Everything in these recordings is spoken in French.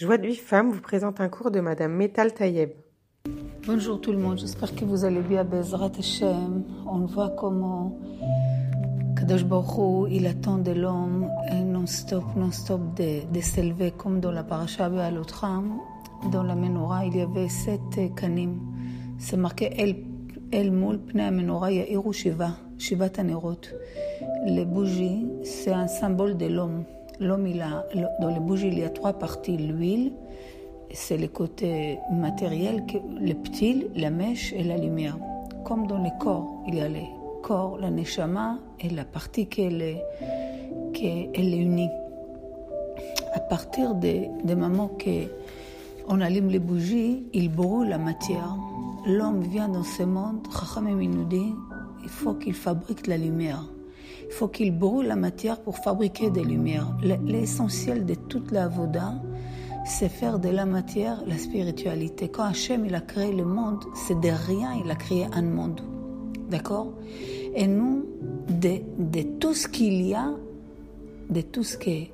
Joie de vie femme vous présente un cours de Madame Metal Tayeb. Bonjour tout le monde, j'espère que vous allez bien. Bezrat Hashem, on voit comment Kadosh Baruch il attend de l'homme non-stop, non-stop de, de s'élever comme dans la parasha Be'alotram. Dans la menorah, il y avait sept kanim. C'est marqué El, El Moul Pnei menorah Ya'iru Shiva, Shiva Tanerot. Les bougies, c'est un symbole de l'homme. Dans les bougies, il y a trois parties. L'huile, c'est le côté matériel, le petit, la mèche et la lumière. Comme dans les corps, il y a les corps, la neshama et la partie qui est, qui est unie. À partir des de moments que on allume les bougies, il brûle la matière. L'homme vient dans ce monde, Chachamim nous dit, il faut qu'il fabrique la lumière. Il faut qu'il brûle la matière pour fabriquer des lumières. L'essentiel de toute la voda, c'est faire de la matière la spiritualité. Quand Hachem il a créé le monde, c'est de rien, il a créé un monde. D'accord? Et nous, de, de, tout ce qu'il y a, de tout ce qu'il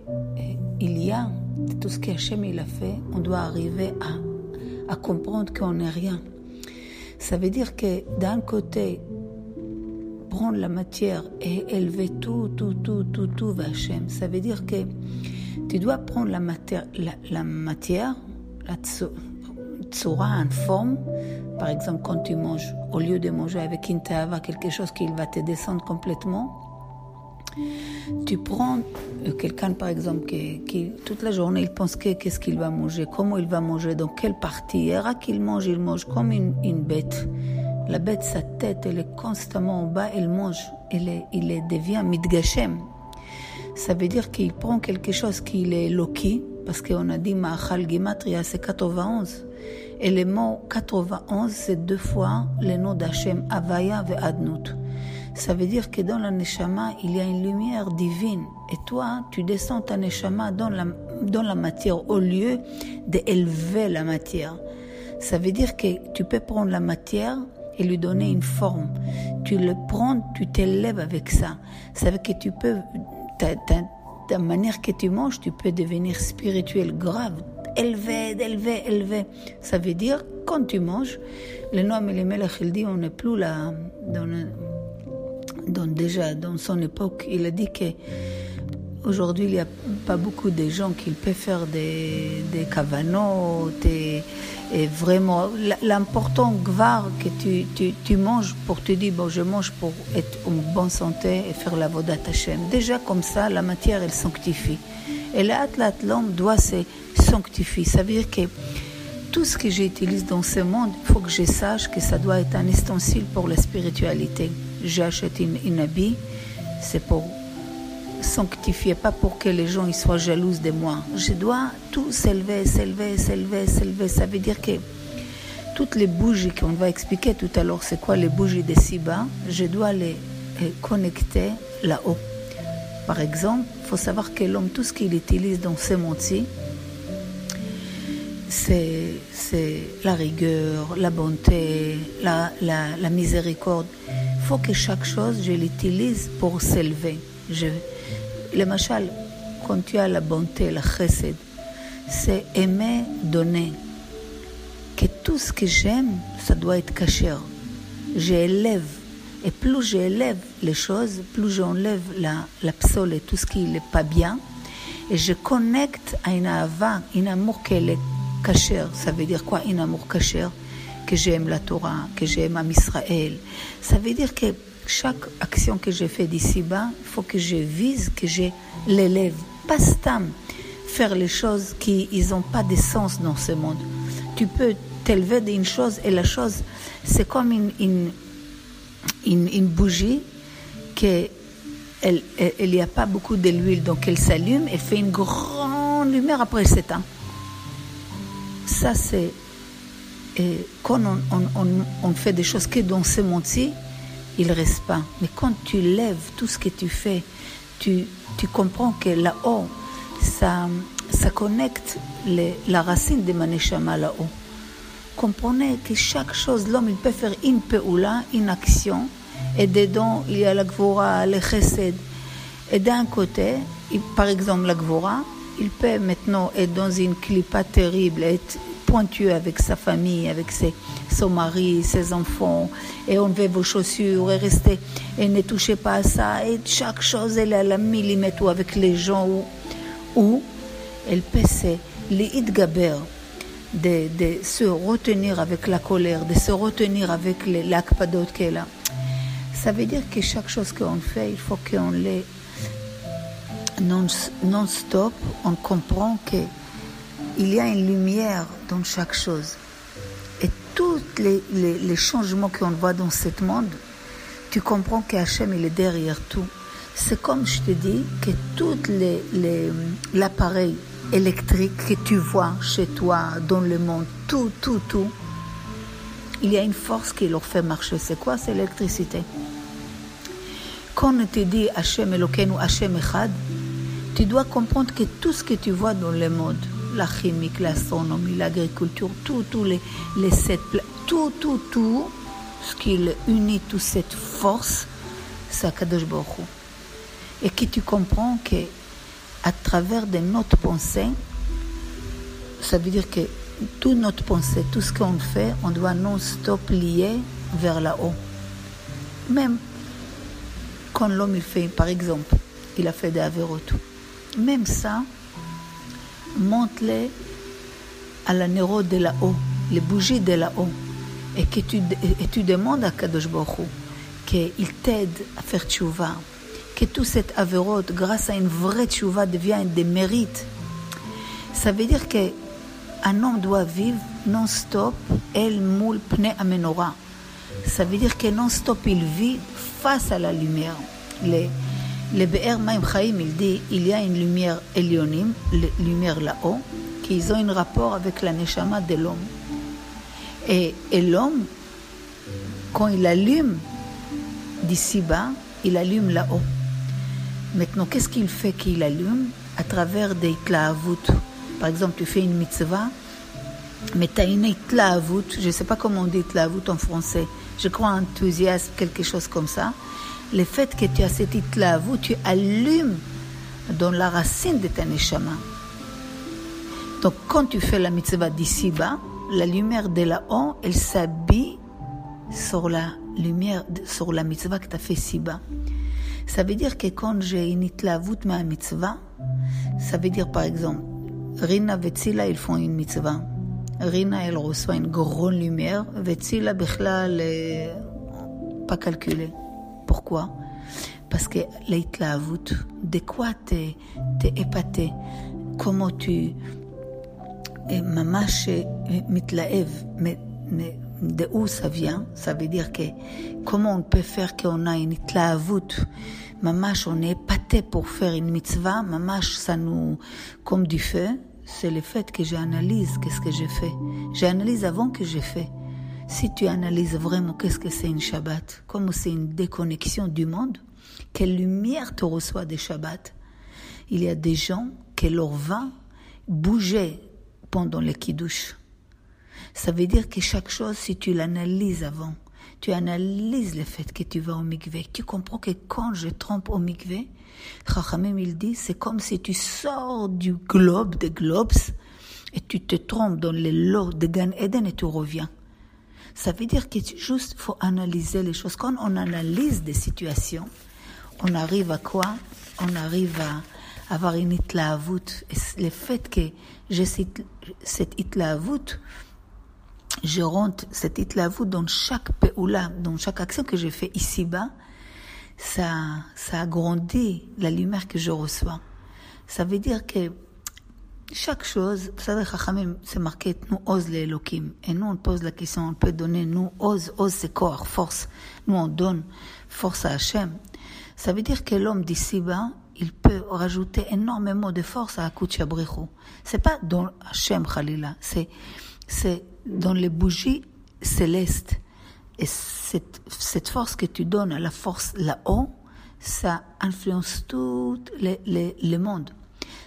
y a, de tout ce qu'Hachem il a fait, on doit arriver à, à comprendre qu'on n'est rien. Ça veut dire que d'un côté, prendre la matière et élever tout, tout, tout, tout, tout vers Hachem. Ça veut dire que tu dois prendre la matière, la, matière, la tsura en forme. Par exemple, quand tu manges, au lieu de manger avec une quelque chose qui va te descendre complètement, tu prends quelqu'un, par exemple, qui, toute la journée, il pense qu'est-ce qu'il va manger, comment il va manger, dans quelle partie. Et qu'il mange, il mange comme une bête. La bête, sa tête, elle est constamment en bas, elle mange, elle est, devient midgashem. Ça veut dire qu'il prend quelque chose qui est loki, parce qu'on a dit Ma'achal Gematria, c'est 91. Et le mot 91, c'est deux fois le nom d'Hachem, Avaya ve Adnut. Ça veut dire que dans la Neshama, il y a une lumière divine. Et toi, tu descends ta Neshama dans la, dans la matière au lieu d'élever la matière. Ça veut dire que tu peux prendre la matière et lui donner une forme. Tu le prends, tu t'élèves avec ça. Ça veut que tu peux, ta, manière que tu manges, tu peux devenir spirituel grave, élevé, élevé, élevé. Ça veut dire, quand tu manges, le Noam Elimelech, il dit, on n'est plus là, dans, déjà, dans son époque, il a dit que Aujourd'hui, il n'y a pas beaucoup de gens qui peuvent faire des, des et, et vraiment, l'important, gvar, que tu, tu, tu, manges pour te dire, bon, je mange pour être en bonne santé et faire la vodat Hashem. Déjà, comme ça, la matière, elle sanctifie. Et là, l'homme doit se sanctifier. Ça veut dire que tout ce que j'utilise dans ce monde, il faut que je sache que ça doit être un ustensile pour la spiritualité. J'achète une, une habit, c'est pour sanctifier, pas pour que les gens ils soient jaloux de moi. Je dois tout s'élever, s'élever, s'élever, s'élever. Ça veut dire que toutes les bougies qu'on va expliquer tout à l'heure, c'est quoi les bougies de si-bas, je dois les connecter là-haut. Par exemple, il faut savoir que l'homme, tout ce qu'il utilise dans ce monde-ci, c'est, la rigueur, la bonté, la, la, la miséricorde. Il faut que chaque chose, je l'utilise pour s'élever. Je, la, la psole et tout ce qui n'est pas bien. Et je connecte à une ava, un amour qui est caché. Ça veut dire quoi, un amour caché Que j'aime la Torah, que j'aime Israël. Ça veut dire que chaque action que je fais d'ici-bas, il faut que je vise, que je l'élève. Pas stam faire les choses qui n'ont pas de sens dans ce monde. Tu peux t'élever d'une chose et la chose, c'est comme une, une, une, bougie que elle, il n'y a pas beaucoup de l'huile, donc elle s'allume et fait une grande lumière après elle s'éteint. Ça, c'est quand on, on, on, on, fait des choses que dans ce monde-ci, il reste pas. Mais quand tu lèves tout ce que tu fais, tu, tu comprends que là-haut, ça, ça connecte la racine de Maneshama là-haut. Comprenez que chaque chose, l'homme, il peut faire une peoula, une action, et dedans, il y a la gvora, le chesed. Et d'un côté, par exemple, la gvora, il peut maintenant être dans une clipa terrible, être pointueux avec sa famille, avec son mari, ses enfants, et enlever vos chaussures, et rester, et ne touchez pas à ça, et chaque chose, elle est à la millimètre, ou avec les gens, ou, ou elle peut se gaber, de, de se retenir avec la colère, de se retenir avec l'akpadot qu'elle a. Ça veut dire que chaque chose qu'on fait, il faut qu'on l'ait non-stop. on comprend qu'il y a une lumière dans chaque chose. Et tous les, les, changements qu'on voit dans ce monde, tu comprends qu'Hachem, il est derrière tout. C'est comme je te dis que tout l'appareil électrique que tu vois chez toi, dans le monde, tout, tout, tout, il y a une force qui leur fait marcher. C'est quoi? C'est l'électricité. Quand on te dit Hachem Elokeinu, Hachem Echad, tu dois comprendre que tout ce que tu vois dans le monde, la chimique, l'astronomie, l'agriculture, tout, tous les, les sept, tout, tout, tout, ce qui unit toute cette force, c'est Akadosh Et que tu comprends que à travers de notre pensée, ça veut dire que toute notre pensée, tout ce qu'on fait, on doit non-stop lier vers là-haut. Même quand l'homme il fait, par exemple, il a fait des tout. Même ça, montre-les à la néro de là-haut, les bougies de là-haut, et que tu, et tu demandes à Kadosh Baruch qu'il t'aide à faire tchouva, que tout cet avérote, grâce à une vraie tchouva, devient des mérites. Ça veut dire que un homme doit vivre non-stop, el moule pne amenora. Ça veut dire que non-stop il vit face à la lumière. Les, les Be'er Maim Chaim, il dit il y a une lumière Elionim, lumière là-haut, qui ont un rapport avec la Neshama de l'homme. Et, l'homme, quand il allume d'ici bas, il allume là-haut. Maintenant, qu'est-ce qu'il fait qu'il allume? À travers des itlaavut. Par exemple, tu fais une mitzvah, mais tu as une itlaavut, je ne sais pas comment on dit itlaavut en français, je crois enthousiasme, quelque chose comme ça. Le fait que tu as cette itlaavut, tu allumes dans la racine de ta neshama. Donc, quand tu fais la mitzvah d'ici bas, la lumière de là-haut, elle s'habille sur la lumière, sur la mitzvah que tu as fait si bas. Ça veut dire que quand j'ai une itlavut ma mitzvah, ça veut dire par exemple, Rina Vetsila, ils font une mitzvah. Rina, elle reçoit une grande lumière. Vetsila, Bechlal, pas calculé. Pourquoi? Parce que l'itlavut, de quoi t'es es épaté Comment tu. Mamash mitlaev, mais de où ça vient, ça veut dire que comment on peut faire qu'on a une itlaavut, mamash, on est épaté pour faire une mitzvah, mamash, ça nous, comme du feu, c'est le fait que j'analyse qu'est-ce que j'ai fait. J'analyse avant que j'ai fait. Si tu analyses vraiment qu'est-ce que c'est une Shabbat, comme c'est une déconnexion du monde, quelle lumière te reçoit des Shabbats? Il y a des gens qui leur vin bougeait pendant les kiddush. Ça veut dire que chaque chose, si tu l'analyses avant, tu analyses le fait que tu vas au mikvé, tu comprends que quand je trompe au mikvé, Chachamim il dit, c'est comme si tu sors du globe, des globes, et tu te trompes dans les lots de Gan Eden et tu reviens. Ça veut dire que juste faut analyser les choses. Quand on analyse des situations, on arrive à quoi? On arrive à avoir une itlaavout. Le fait que j'ai cette, itlaavout, je rentre cette itlavut dans chaque péoula, dans chaque action que je fais ici-bas, ça, ça agrandit la lumière que je reçois. Ça veut dire que chaque chose, c'est marqué, nous ose les Elohim. Et nous, on pose la question, on peut donner, nous, ose, ose c'est corps, force. Nous, on donne force à Hachem. Ça veut dire que l'homme d'ici-bas, il peut rajouter énormément de force à Akut Ce C'est pas dans Hachem Khalila, c'est, c'est dans les bougies célestes. Et cette, cette force que tu donnes à la force là-haut, ça influence tout les, les, le monde.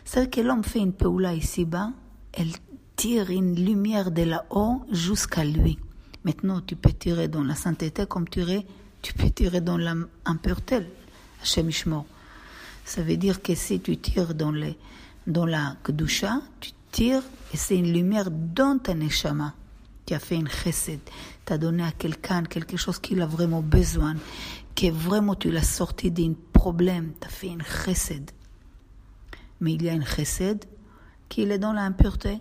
C'est que l'homme fait une peoula ici-bas, elle tire une lumière de là-haut jusqu'à lui. Maintenant, tu peux tirer dans la sainteté comme tu, tu peux tirer dans l'impureté, Hachem Ça veut dire que si tu tires dans les, Dans la Kedusha, tu tires et c'est une lumière dans ta neshama. Tu as fait une chesed. Tu as donné à quelqu'un quelque chose qu'il a vraiment besoin. Que vraiment tu l'as sorti d'un problème. Tu as fait une chesed. Mais il y a une chesed qui est dans l'impureté.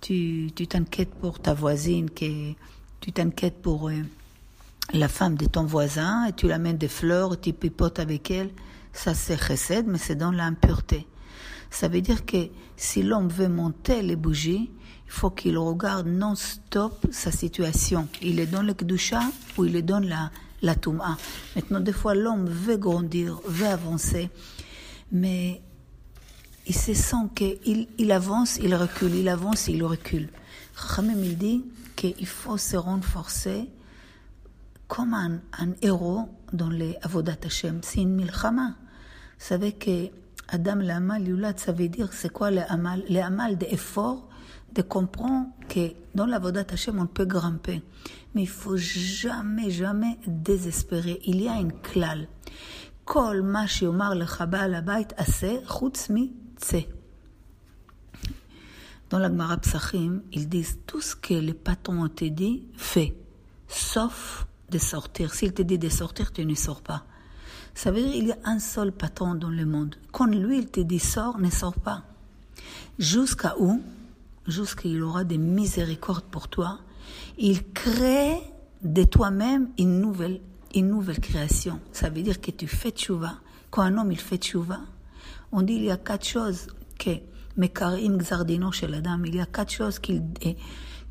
Tu t'inquiètes pour ta voisine, que, tu t'inquiètes pour la femme de ton voisin et tu l'amènes des fleurs et tu pipotes avec elle. Ça c'est chesed, mais c'est dans l'impureté. Ça veut dire que si l'homme veut monter les bougies, il faut qu'il regarde non-stop sa situation. Il est dans le Kedusha ou il est dans la, la Touma. Maintenant, des fois, l'homme veut grandir, veut avancer, mais il se sent qu'il il avance, il recule, il avance, il recule. Chachamim, il dit qu'il faut se renforcer comme un, un héros dans les Avodat Hashem. C'est une milchama. Vous savez que Adam l'amal ça veut dire c'est quoi le amal? Le amal d'effort, de comprendre que dans l'Avodat Hashem, on peut grimper. Mais il faut jamais, jamais désespérer. Il y a une clale. כל מה שיאמר לך בעל הבית עשה, חוץ מצא. Dans la Gemara Psachim, ils disent tout ce que les patrons te dit, fais, sauf de sortir. S'il te dit de sortir, tu ne sors pas. Ça veut dire qu'il y a un seul patron dans le monde. Quand lui, il te dit sors, ne sors pas. Jusqu'à où Jusqu'à il aura des miséricordes pour toi. Il crée de toi-même une nouvelle, une nouvelle création. Ça veut dire que tu fais tchouva. Quand un homme, il fait tchouva, on dit il y a quatre choses que Mekarim Gzardino chez la dame, il y a quatre choses qu'il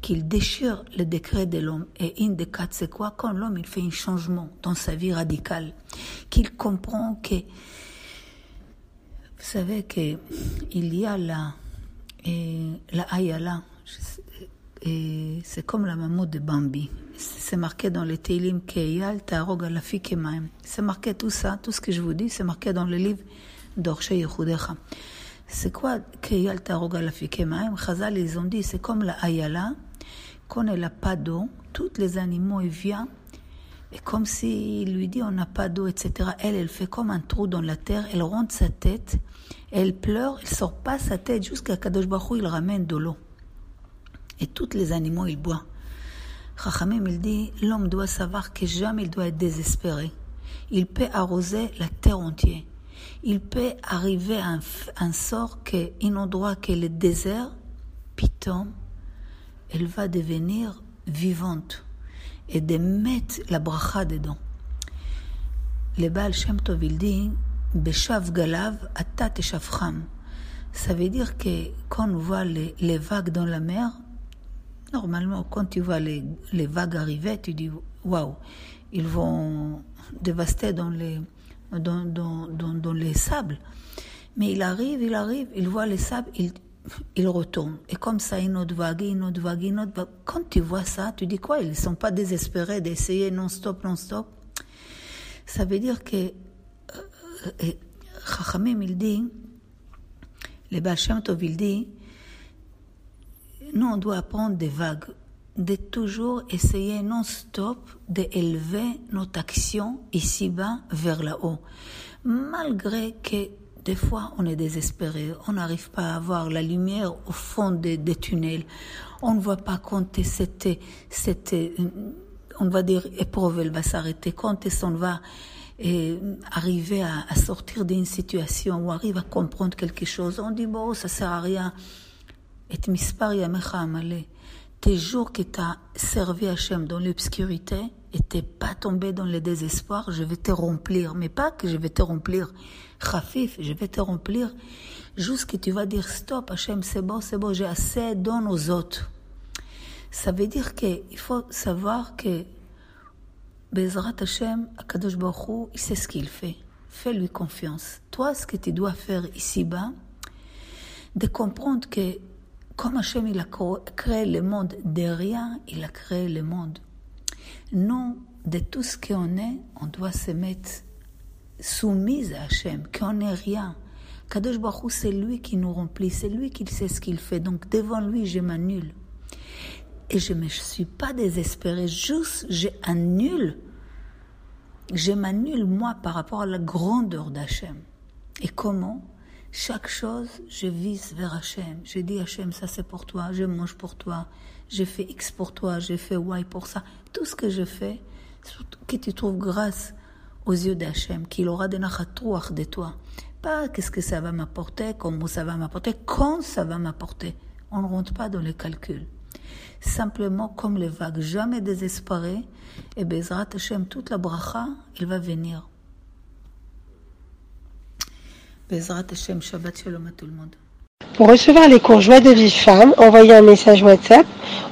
qu'il déchire le décret de l'homme. Et une des quatre, c'est quoi? Quand l'homme il fait un changement dans sa vie radicale, qu'il comprend que, vous savez que il y a la, et la ayala, c'est comme la maman de Bambi. C'est marqué dans les Télim Keyal Tarog la C'est marqué tout ça, tout ce que je vous dis, c'est marqué dans le livre d'Orche Yehudecha. C'est quoi Keyal Tarog la Chazal, ils ont dit, c'est comme la ayala elle n'a pas d'eau, tous les animaux ils viennent et comme s'il lui dit on n'a pas d'eau, etc. Elle, elle fait comme un trou dans la terre, elle rentre sa tête, elle pleure, elle sort pas sa tête jusqu'à Kadosh Baruch il ramène de l'eau. Et tous les animaux ils boivent. Chachamim il dit l'homme doit savoir que jamais il doit être désespéré. Il peut arroser la terre entière. Il peut arriver à un, sort qu'un endroit que le désert, piton, elle va devenir vivante et de mettre la bracha dedans. Le Baal Shem Tov, il Galav, Atat. Ça veut dire que quand on voit les, vagues dans la mer, normalement, quand tu vois les, les vagues arriver, tu dis, waouh, ils vont dévaster dans les, dans, dans, dans, dans les sables. Mais il arrive, il arrive, il voit les sables, il, il retourne. Et comme ça, une autre vague, une autre vague, une autre vague. Quand tu vois ça, tu dis quoi? Ils ne sont pas désespérés d'essayer non-stop, non-stop. Ça veut dire que euh, Chachamim, il dit, le Baal Shem Tov, il dit, nous, on doit apprendre des vagues, de toujours essayer non-stop d'élever notre action ici-bas vers là-haut. Malgré que des fois, on est désespéré, on n'arrive pas à voir la lumière au fond des, tunnels. On ne voit pas quand cette, cette, on va dire, épreuve, va s'arrêter. Quand est-ce qu'on va euh, arriver à, à sortir d'une situation ou arrive à comprendre quelque chose? On dit, bon, ça sert à rien. Et tes jours que tu as servi Hachem dans l'obscurité et t'es pas tombé dans le désespoir, je vais te remplir. Mais pas que je vais te remplir Khafif, je vais te remplir jusqu'à tu vas dire stop, Hachem, c'est bon, c'est bon, j'ai assez, donne aux autres. Ça veut dire qu'il faut savoir que Bezrat Hashem, Akadosh Baruch il sait ce qu'il fait. Fais-lui confiance. Toi, ce que tu dois faire ici-bas, de comprendre que comme Hachem il a créé le monde de rien, il a créé le monde. Nous, de tout ce qu'on est, on doit se mettre soumise à Hachem, qu'on n'est rien. Kadosh Baruch c'est lui qui nous remplit, c'est lui qui sait ce qu'il fait. Donc devant lui, je m'annule. Et je ne suis pas désespérée, juste j'annule. Je m'annule moi par rapport à la grandeur d'Hachem. Et comment? Chaque chose, je vise vers Hachem. Je dis Hachem, ça c'est pour toi, je mange pour toi, je fais X pour toi, je fais Y pour ça. Tout ce que je fais, que tu trouves grâce aux yeux d'Hachem, qu'il aura des nachatouach de toi. Pas qu'est-ce que ça va m'apporter, comment ça va m'apporter, quand ça va m'apporter. On ne rentre pas dans les calculs. Simplement, comme les vagues, jamais désespérées, et Bezrat Hachem, toute la bracha, il va venir. Bezrat Hashem, Shabbat Shalom à tout le monde. Pour recevoir les cours de vie femme, envoyez un message WhatsApp